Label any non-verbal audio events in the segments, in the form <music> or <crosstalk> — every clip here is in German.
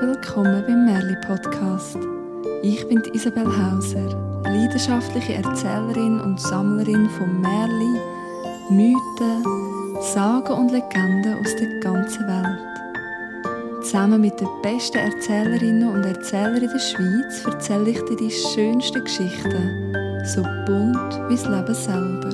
willkommen beim Merli Podcast. Ich bin Isabel Hauser, leidenschaftliche Erzählerin und Sammlerin von Merli, Mythen, Sagen und Legenden aus der ganzen Welt. Zusammen mit den besten Erzählerinnen und Erzählern der Schweiz erzähle ich dir die schönsten Geschichten, so bunt wie das Leben selber.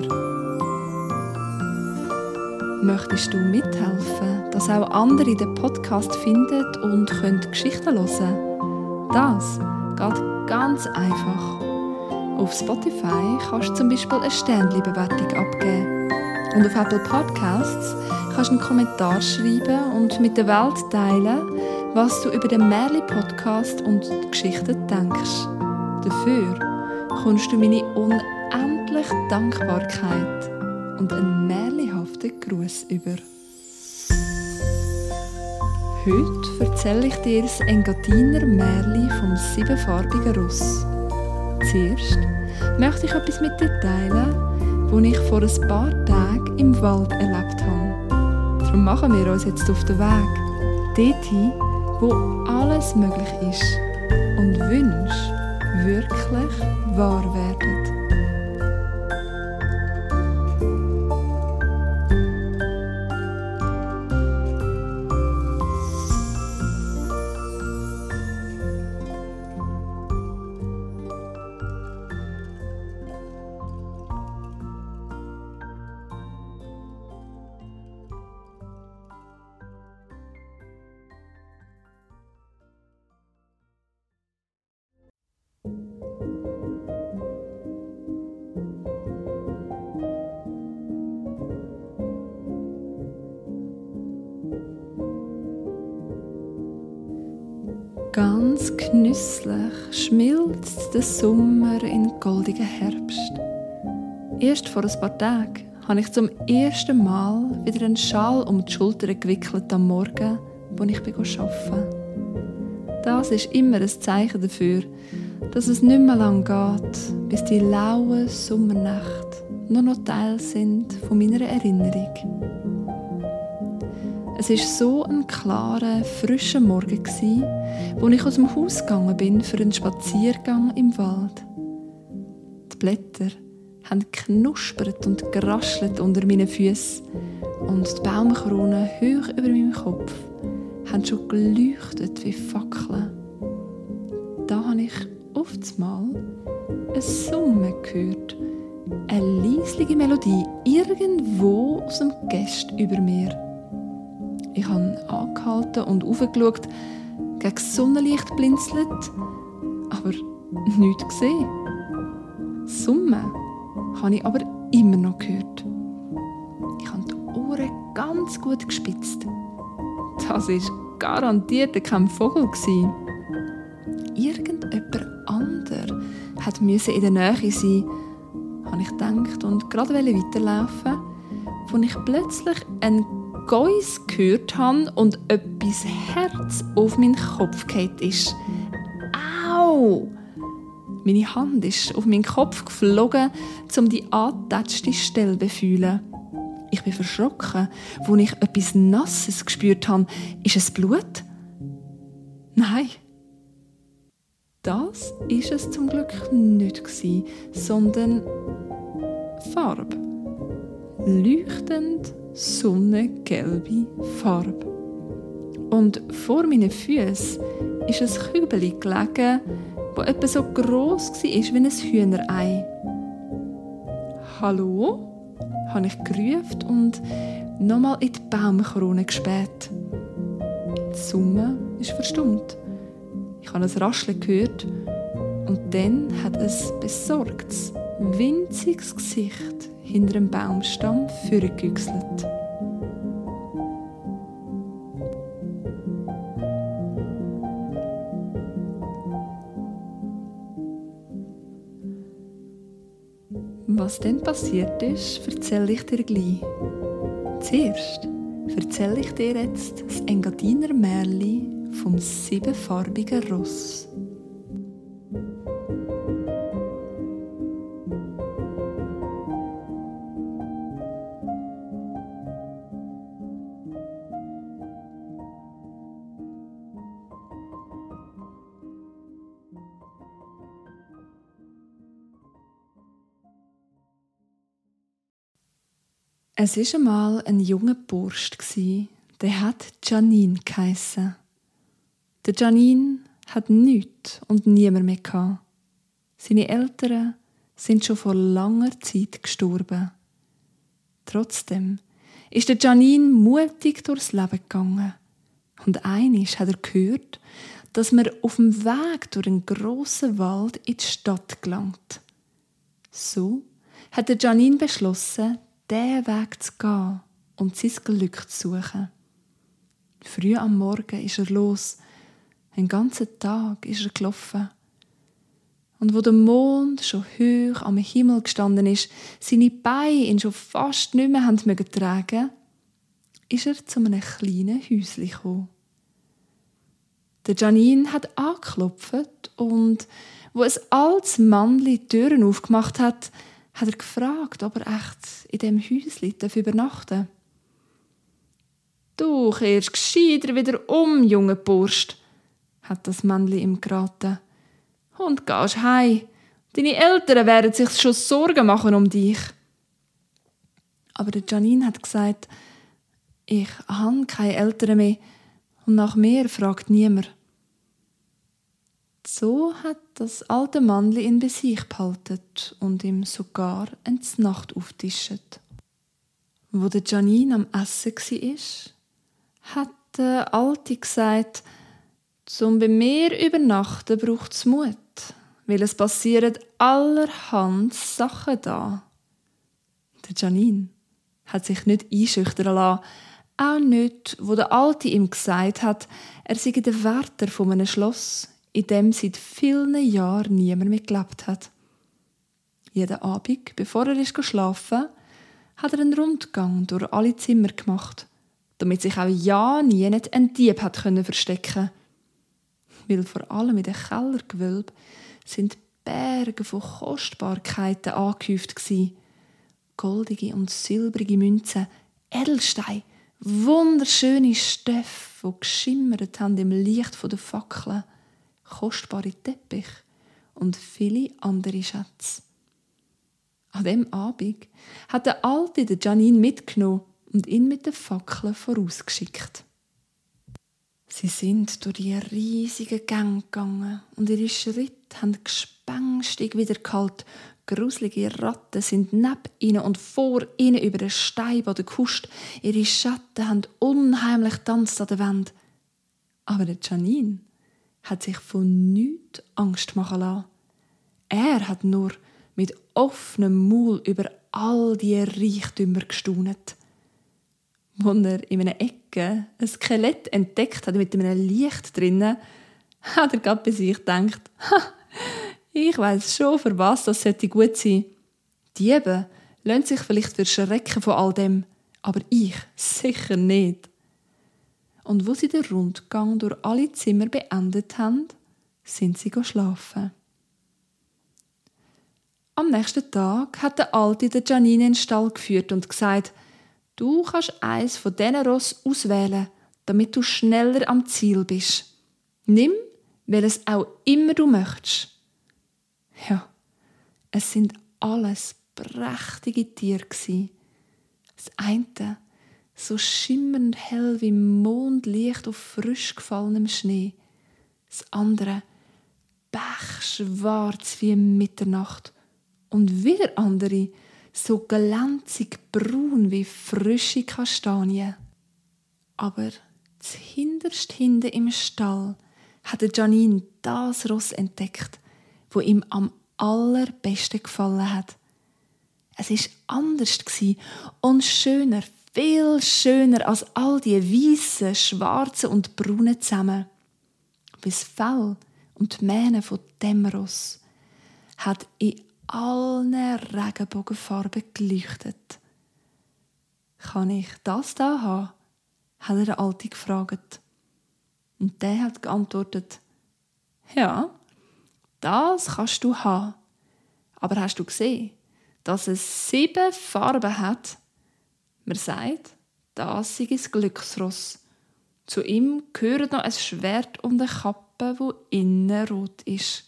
Möchtest du mithelfen, dass auch andere den Podcast finden und können Geschichten hören? Das geht ganz einfach. Auf Spotify kannst du zum Beispiel eine Sternli-Bewertung abgeben. Und auf Apple Podcasts kannst du einen Kommentar schreiben und mit der Welt teilen, was du über den Merli-Podcast und die Geschichten denkst. Dafür kommst du meine unendliche Dankbarkeit und einen märlihaften Gruß über. Heute erzähle ich dir das Engadiner Märli vom siebenfarbigen Russ. Zuerst möchte ich etwas mit dir teilen, das ich vor ein paar Tagen im Wald erlebt habe. Darum machen wir uns jetzt auf den Weg, dorthin, wo alles möglich ist und Wünsche wirklich wahr werden. Genüsslich schmilzt der Sommer in goldigen Herbst. Erst vor ein paar Tagen habe ich zum ersten Mal wieder einen Schal um die Schultern gewickelt am Morgen, wo ich arbeiten Das ist immer ein Zeichen dafür, dass es nicht mehr lang geht, bis die lauen Sommernächte nur noch Teil sind von meiner Erinnerung. Es ist so ein klarer, frischer Morgen wo ich aus dem Haus gegangen bin für einen Spaziergang im Wald. Die Blätter haben knuspert und geraschelt unter meinen Füßen und die Baumkronen hoch über meinem Kopf haben schon geleuchtet wie Fackeln. Da habe ich oft mal ein Summen gehört, eine leisliche Melodie irgendwo aus dem Gest über mir. Ich habe angehalten und aufgeschaut, gegen Sonnenlicht blinzelt, aber nichts gesehen. Summe habe ich aber immer noch gehört. Ich habe die Ohren ganz gut gespitzt. Das war garantiert kein Vogel. Irgendjemand ander hat in der Nähe sein, habe ich gedacht und gerade weiterlaufen, als ich plötzlich einen Geus gehört habe und etwas Herz auf meinen Kopf gefallen ist. Au! Meine Hand ist auf meinen Kopf geflogen, um die angetatschte Stelle zu fühlen. Ich bin verschrocken, als ich etwas Nasses gespürt habe. Ist es Blut? Nein. Das ist es zum Glück nicht sondern Farbe. Leuchtend sonnengelbe Farbe. Und vor meinen Füßen ist ein Kübel gelegen, das etwa so gross war wie ein Hühnerei. «Hallo?» habe ich gerufen und nochmal in die Baumkrone gespäht. Die Summe ist verstummt. Ich habe ein Rascheln gehört und dann hat ein besorgtes, winziges Gesicht hinter einem Baumstamm vorgegüchselt. Was dann passiert ist, erzähle ich dir gleich. Zuerst erzähle ich dir jetzt das Engadiner Märli vom siebenfarbigen Ross. Es ist einmal ein junger Bursch der hat Janine geheissen. Der Janine hat nichts und niemand mehr gehabt. Seine Eltern sind schon vor langer Zeit gestorben. Trotzdem ist der Janine mutig durchs Leben gegangen. Und einisch hat er gehört, dass man auf dem Weg durch einen grossen Wald in die Stadt gelangt. So hat der Janine beschlossen, diesen Weg zu gehen und sein Glück zu suchen. Früh am Morgen ist er los. Einen ganzen Tag ist er gelaufen. Und wo der Mond schon hoch am Himmel gestanden ist, seine Beine ihn schon fast nicht mehr haben tragen, ist er zu einem kleinen Häuschen gekommen. Der Janine hat angeklopft und wo es als Mannli Türen aufgemacht hat, hat er gefragt, ob er echt in dem Häuschen übernachten. Du kehrst gescheiter wieder um, junge Burst, hat das Männli ihm geraten. Und gehst heim. Deine Eltern werden sich schon Sorgen machen um dich. Aber Janine hat gesagt, ich habe keine Eltern mehr und nach mir fragt niemand. So hat das alte Mannli ihn bei sich behalten und ihm sogar ins Nacht auftischt. Wo der Janine am Essen war, hat der Alte gesagt, zum bei mir übernachten braucht es Mut, weil es passieren allerhand Sachen da. Der Janine hat sich nicht einschüchtern lassen, auch nicht, wo der Alte ihm gesagt hat, er sei der Wärter von einem Schloss, in dem seit vielen Jahren niemand mehr gelebt hat. Jeden Abend, bevor er ist schlafen, hat er einen Rundgang durch alle Zimmer gemacht damit sich auch ja nie ein Dieb hat verstecken Weil vor allem in den Kellergewölben sind Berge von Kostbarkeiten angehäuft. Goldige und silbrige Münzen, Edelsteine, wunderschöne Stoffe, die geschimmert haben im Licht der Fackeln, kostbare Teppich und viele andere Schätze. An dem Abend hat der Alte den Janine mitgenommen und ihn mit den Fackeln vorausgeschickt. Sie sind durch die riesigen Gänge gegangen und ihre Schritte haben gespenstig wieder gehalten. Gruselige Ratten sind neben ihnen und vor ihnen über den Steinboden gehuscht. Ihre Schatten haben unheimlich tanzt an der Wand. Aber der Janine hat sich von nichts Angst machen lassen. Er hat nur mit offenem Maul über all die Reichtümer gestaunet wo er in einer Ecke ein Skelett entdeckt hat mit einem Licht drinnen, hat er gerade bei sich gedacht, ich weiß schon, für was das sollte gut sein. Diebe lassen sich vielleicht verschrecken von all dem, aber ich sicher nicht. Und wo sie den Rundgang durch alle Zimmer beendet haben, sind sie schlafen. Am nächsten Tag hat der Alte der Janine in den Stall geführt und gesagt, Du kannst eins von diesen Ross auswählen, damit du schneller am Ziel bist. Nimm, welches auch immer du möchtest. Ja, es sind alles prächtige Tiere Das eine so schimmernd hell wie Mondlicht auf frisch gefallenem Schnee. Das andere pechschwarz wie Mitternacht. Und wieder andere so glänzig braun wie frische Kastanien. Aber hinterst hinten im Stall hatte Janine das Ross entdeckt, wo ihm am allerbesten gefallen hat. Es ist anders und schöner, viel schöner als all die weißen, schwarzen und braunen zusammen. Bis Fell und die Mähne von dem Ross hat in allen Regenbogenfarben geleuchtet. Kann ich das da haben? hat er der Alte gefragt. Und der hat geantwortet, ja, das kannst du haben. Aber hast du gesehen, dass es sieben Farben hat? Man sagt, das ist ein Glücksross. Zu ihm gehört noch ein Schwert und eine Kappe, wo innen rot ist.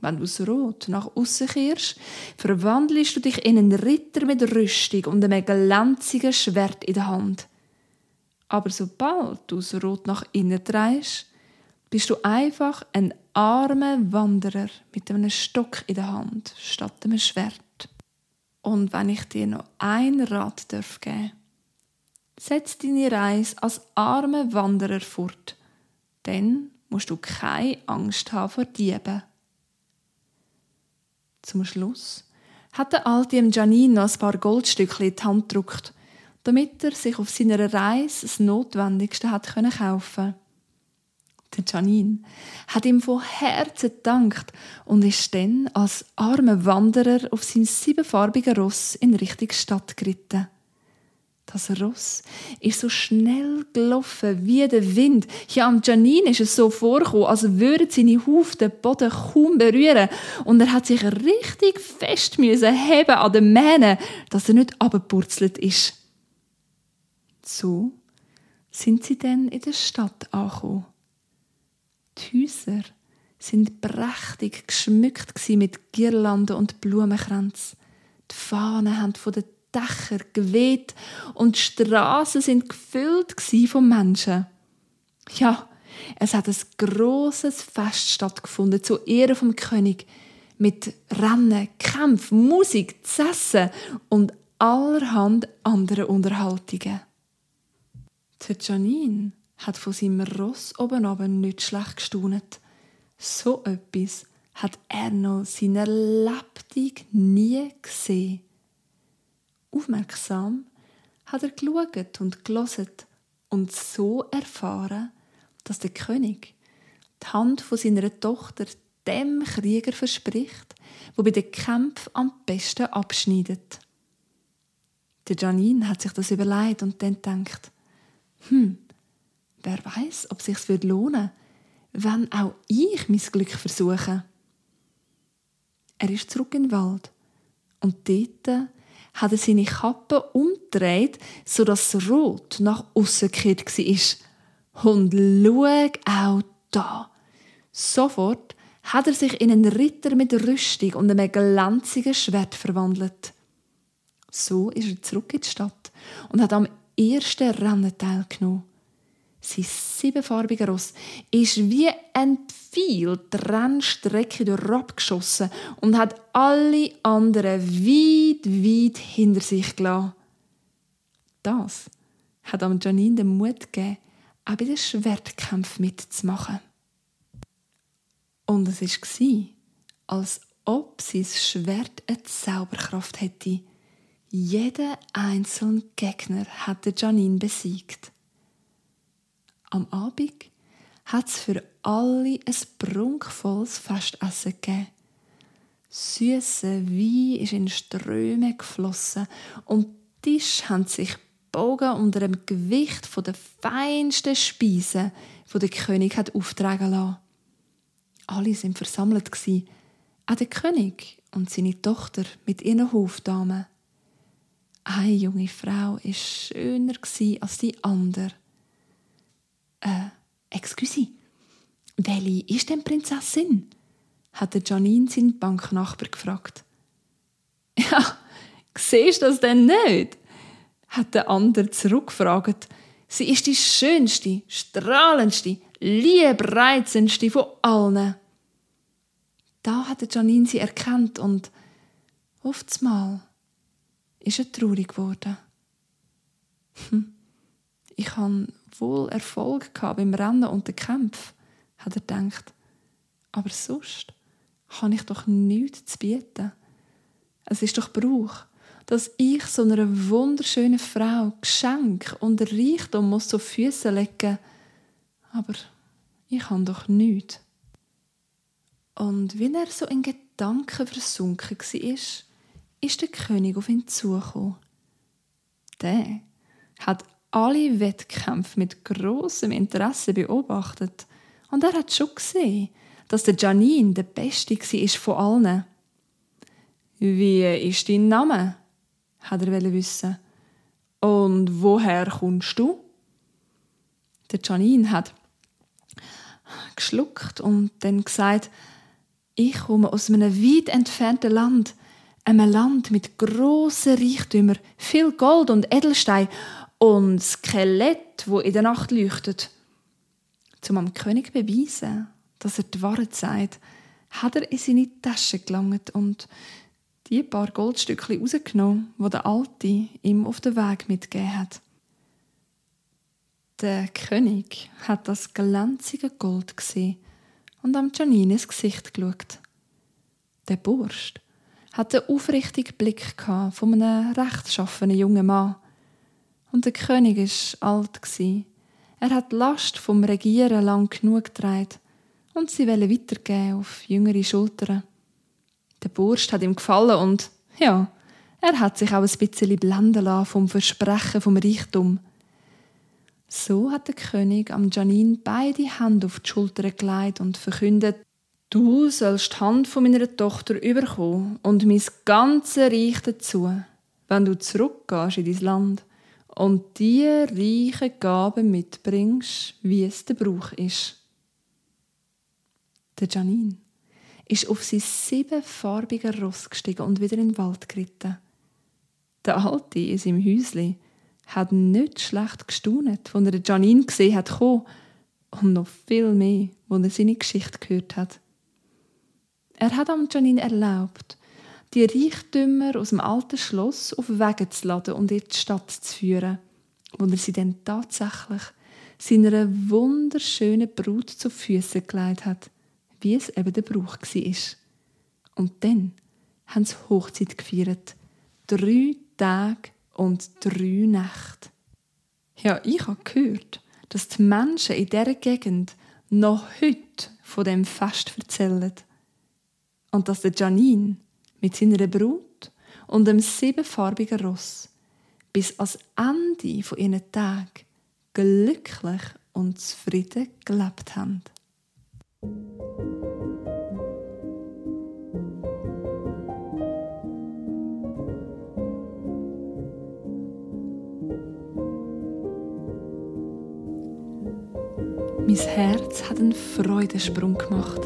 wenn du das Rot nach außen kehrst, verwandelst du dich in einen Ritter mit Rüstung und einem glänzigen Schwert in der Hand. Aber sobald du das Rot nach innen drehst, bist du einfach ein armer Wanderer mit einem Stock in der Hand statt einem Schwert. Und wenn ich dir noch ein Rat darf geben, setz deine Reise als armer Wanderer fort, dann musst du keine Angst haben vor Dieben. Zum Schluss hat der Alte ihm Janine noch ein paar Goldstückchen in die Hand gedrückt, damit er sich auf seiner Reise das Notwendigste hat kaufen konnte der Janine, hat ihm von Herzen gedankt und ist dann als armer Wanderer auf sein siebenfarbigen Ross in Richtung Stadt geritten. Das Ross ist so schnell gelaufen wie der Wind. Ja, am Janine ist es so vorgekommen, als würden seine Hufe den Boden kaum berühren. Und er hat sich richtig fest heben an den Mähnen, dass er nicht abgepurzelt ist. So sind sie dann in der Stadt angekommen. Die Häuser sind prächtig geschmückt mit Girlanden und Blumenkränzen. Die Fahnen haben von den Dächern geweht und die Straßen sind gefüllt von Menschen. Ja, es hat ein großes Fest stattgefunden zu Ehren vom König mit Rennen, Kämpfen, Musik, Zessen und allerhand anderen Unterhaltungen. Die Janine hat von seinem Ross oben oben nicht schlecht gestaunet. So etwas hat er noch seiner Lebtag nie gesehen. Aufmerksam hat er geschaut und gelesen und so erfahren, dass der König die Hand von seiner Tochter dem Krieger verspricht, wo bei den Kämpfen am besten abschneidet. Der Janine hat sich das überlegt und dann denkt, hm, Wer weiß, ob es sich lohnen wenn auch ich mein Glück versuche. Er ist zurück in den Wald und dort hat er seine Kappe umgedreht, sodass das Rot nach außen gekehrt war. Und schau auch da. Sofort hat er sich in einen Ritter mit Rüstung und einem glänzigen Schwert verwandelt. So ist er zurück in die Stadt und hat am ersten Rennen teilgenommen. Sein siebenfarbiger Ross ist wie ein Pfeil die Rennstrecke durchabgeschossen und hat alle anderen weit, weit hinter sich gelassen. Das hat am Janine den Mut gegeben, auch bei den Schwertkämpfen mitzumachen. Und es war, als ob sein Schwert eine Zauberkraft hätte. Jeder einzelne Gegner hatte Janine besiegt. Am Abend hat es für alle ein prunkvolles Festessen gegeben. Süße Wein ist in Ströme geflossen und die Tische haben sich bogen unter dem Gewicht der feinsten Speisen, die der König hat auftragen lassen. Alle sind versammelt auch der König und seine Tochter mit ihren Hofdamen. Eine junge Frau ist schöner als die andere äh, excuse, welche ist denn Prinzessin? hat Janine seinen Banknachbar gefragt. <laughs> Ja, siehst du das denn nicht? hat der andere zurückgefragt. Sie ist die schönste, strahlendste, liebreizendste von allen. Da hat Janine sie erkannt und oftmals ist er traurig geworden. Hm. Ich habe wohl Erfolg gehabt beim Rennen und den Kämpfen, hat er gedacht. Aber sonst habe ich doch nichts zu bieten. Es ist doch Brauch, dass ich so einer wunderschönen Frau Geschenk und Reichtum muss zu Füßen legen. Aber ich habe doch nichts. Und wenn er so in Gedanken versunken war, ist der König auf ihn zugekommen. Der hat alle Wettkämpfe mit großem Interesse beobachtet und er hat schon gesehen, dass der Janine der Beste war von allen. Wie ist dein Name? hat er wissen. Und woher kommst du? Der Janine hat geschluckt und dann gesagt, Ich komme aus einem weit entfernten Land, einem Land mit grossen Reichtümern, viel Gold und Edelstein und Skelett, wo in der Nacht leuchtet. Zum am König beweisen, dass er die Wahrheit sagt, hat er in seine Tasche gelangt und die paar Goldstückchen rausgenommen, wo der Alte ihm auf den Weg mitgegeben hat. Der König hat das glänzige Gold gesehen und am Janine Gesicht geschaut. Der Bursch hat einen aufrichtigen Blick von einem rechtschaffenen jungen Mann. Und der König war alt. Er hat die Last vom Regieren lang genug getragen und sie wollen weitergeben auf jüngere Schultern. Der Bursch hat ihm gefallen und, ja, er hat sich auch ein bisschen blenden lassen vom Versprechen vom Reichtum. So hat der König am Janin beide Hände auf die Schulter gelegt und verkündet, du sollst die Hand von meiner Tochter überkommen und mein ganzes Reich dazu, wenn du zurückgehst in dein Land und die reichen Gaben mitbringst, wie es der Brauch ist. Der Janin ist auf sein siebenfarbiger Ross gestiegen und wieder in den Wald geritten. Der Alte in seinem Häusli hat nicht schlecht gestaunet, als er Janine gesehen hat und noch viel mehr, als er seine Geschichte gehört hat. Er hat am Janine erlaubt, die Reichtümer aus dem alten Schloss auf Wege zu laden und in die Stadt zu führen, wo er sie dann tatsächlich seiner wunderschönen Brut zu Füßen gelegt hat, wie es eben der Brauch war. Und dann haben sie Hochzeit gefeiert. Drei Tage und drei Nächte. Ja, ich habe gehört, dass die Menschen in dieser Gegend noch heute von dem Fest erzählen. Und dass der Janine mit seiner Brut und dem siebenfarbigen Ross bis ans Ende von ihren Tag glücklich und zufrieden gelebt haben. Mein Herz hat einen Freudensprung gemacht.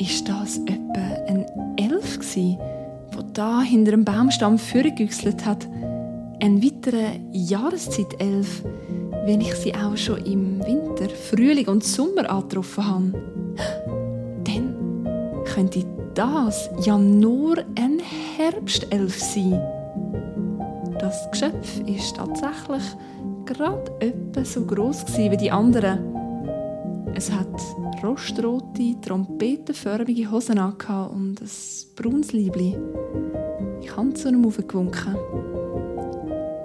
Ist das etwa ein Gsi, wo da hinter dem Baumstamm vorgegüchselt hat? Ein weiterer Jahreszeit-Elf, wenn ich sie auch schon im Winter, Frühling und Sommer angetroffen habe. Dann könnte das ja nur ein Herbstelf sein. Das Geschöpf ist tatsächlich gerade etwa so groß wie die anderen. Es hat rostrote, trompetenförmige Hosen und ein braunes Liebli. Ich habe zu ihm aufgewunken.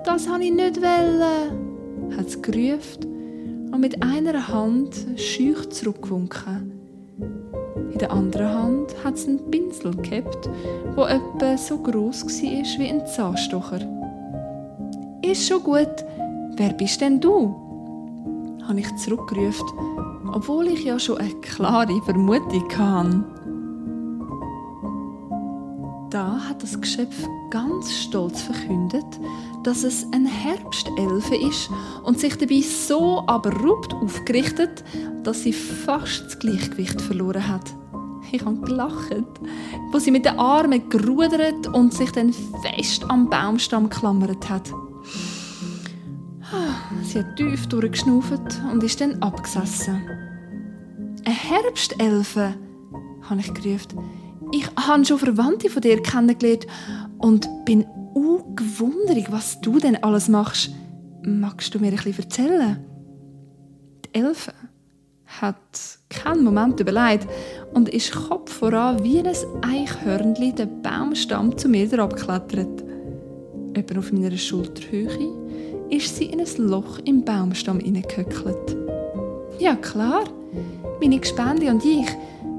«Das habe ich nicht wollen!» hat es gerufen und mit einer Hand schüch zurückgewunken. In der anderen Hand hat es einen Pinsel gehabt, der etwa so groß war wie ein Zahnstocher. «Ist schon gut. Wer bist denn du?» habe ich zurückgerufen obwohl ich ja schon eine klare Vermutung hatte. Da hat das Geschöpf ganz stolz verkündet, dass es ein Herbstelfe ist und sich dabei so abrupt aufgerichtet, dass sie fast das Gleichgewicht verloren hat. Ich habe gelacht, wo sie mit den Armen gerudert und sich dann fest am Baumstamm geklammert hat. Sie hat tief durchgeschnauft und ist dann abgesessen. Eine Herbstelfe, habe ich gerufen. Ich habe schon Verwandte von dir kennengelernt und bin ungewundert, was du denn alles machst. Magst du mir ein bisschen erzählen? Die Elfe hat keinen Moment überlegt und ist Kopf voran wie ein Eichhörnli den Baumstamm zu mir abgeklettert. Etwa auf meiner Schulterhöhe ist sie in ein Loch im Baumstamm hineingehöckelt. Ja, klar. Meine Gespendli und ich,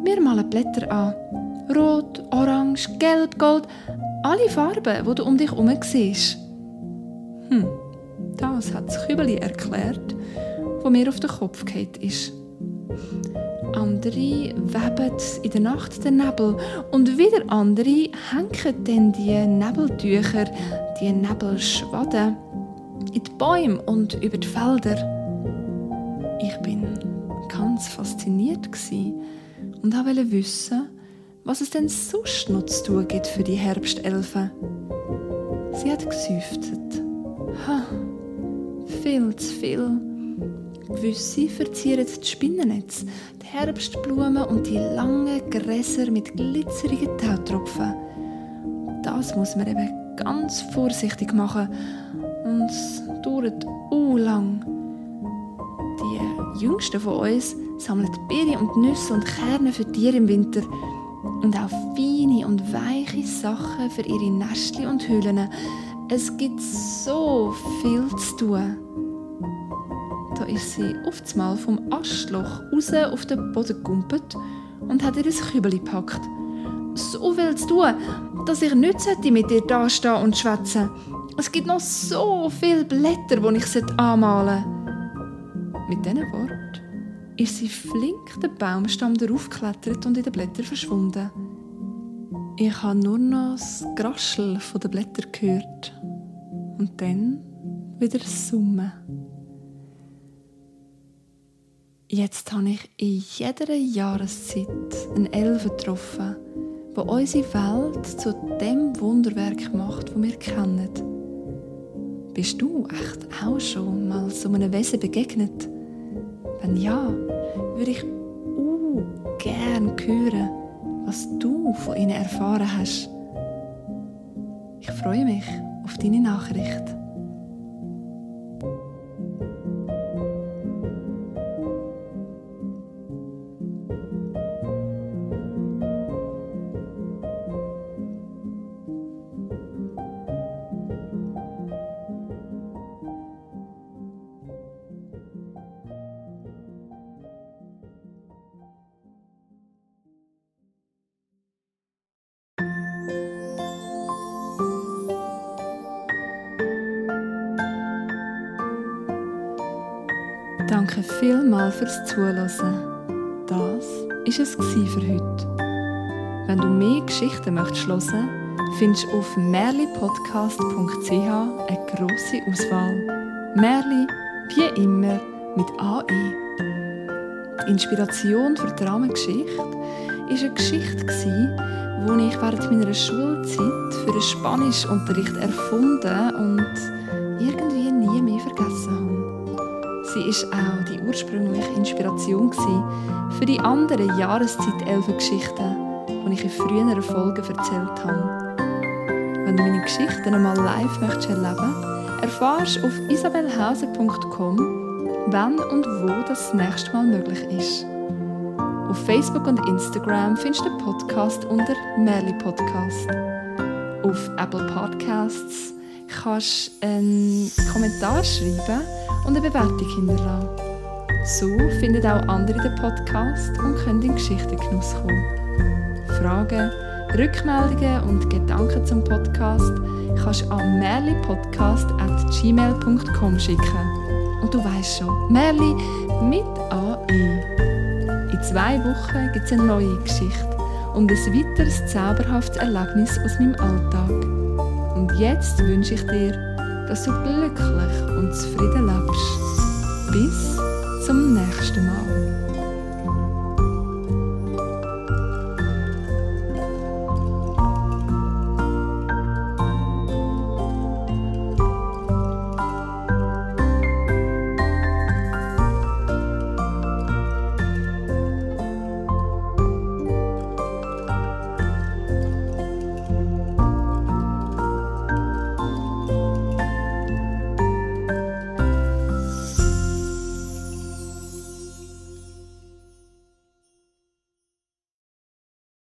wir malen Blätter an. Rot, Orange, Gelb, Gold. Alle Farben, die du um dich herum siehst. Hm, das hat das Kübeli erklärt, wo mir auf den Kopf geht ist. Andere weben in der Nacht den Nebel und wieder andere hängen dann die Nebeltücher, die Nebelschwaden in die Bäume und über die Felder. Ich bin ganz fasziniert und wollte wissen, was es denn sonst noch zu tun gibt für die Herbstelfen. Sie hat gesäuftet. Ha, viel zu viel. Gewisse verzieren die Spinnennetze, die Herbstblumen und die langen Gräser mit glitzerigen Tautropfen. Das muss man eben ganz vorsichtig machen es dauert u lang. Die Jüngsten von uns sammeln Beeren und Nüsse und Kerne für Tiere im Winter und auch feine und weiche Sachen für ihre Nestchen und Höhlen. Es gibt so viel zu tun. Da ist sie oftmals vom Astloch raus auf den Boden gegumpelt und hat ihr ein Kübeli gepackt. So viel zu tun, dass ich nicht mit ihr da stehen und schwätzen. Es gibt noch so viele Blätter, die ich anmalen sollte. Mit diesen Worten ist sie flink den Baumstamm geklettert und in den Blättern verschwunden. Ich habe nur noch das Graschel der Blätter gehört. Und dann wieder das Summen. Jetzt habe ich in jeder Jahreszeit einen Elfen getroffen, der unsere Welt zu dem Wunderwerk macht, das wir kennen. Bist du echt auch schon mal so einem Wesen begegnet? Wenn ja, würde ich uh, gern hören, was du von ihnen erfahren hast. Ich freue mich auf deine Nachricht. Danke vielmals fürs Zuhören. Das war es für heute. Wenn du mehr Geschichten möchtest hören, findest du auf merlipodcast.ch eine grosse Auswahl. Merli, wie immer, mit AE. Die Inspiration für die Rahmengeschichte war eine Geschichte, die ich während meiner Schulzeit für einen Spanischunterricht erfunden und Sie war auch die ursprüngliche Inspiration für die anderen Jahreszeit-Elfen-Geschichten, die ich in früheren Folgen erzählt habe. Wenn du meine Geschichten einmal live möchtest erleben erfahrst du auf isabelhauser.com, wann und wo das nächste Mal möglich ist. Auf Facebook und Instagram findest du den Podcast unter Merli Podcast. Auf Apple Podcasts kannst du einen Kommentar schreiben und eine Bewertung hinterlassen. So finden auch andere den Podcast und können in Geschichtengenuss kommen. Fragen, Rückmeldungen und Gedanken zum Podcast kannst du an merlipodcast.gmail.com schicken. Und du weißt schon, Merli mit AE. In zwei Wochen gibt es eine neue Geschichte und ein weiteres zauberhaftes Erlebnis aus meinem Alltag. Und jetzt wünsche ich dir, dass du glücklich und zufrieden lebst. Bis zum nächsten Mal.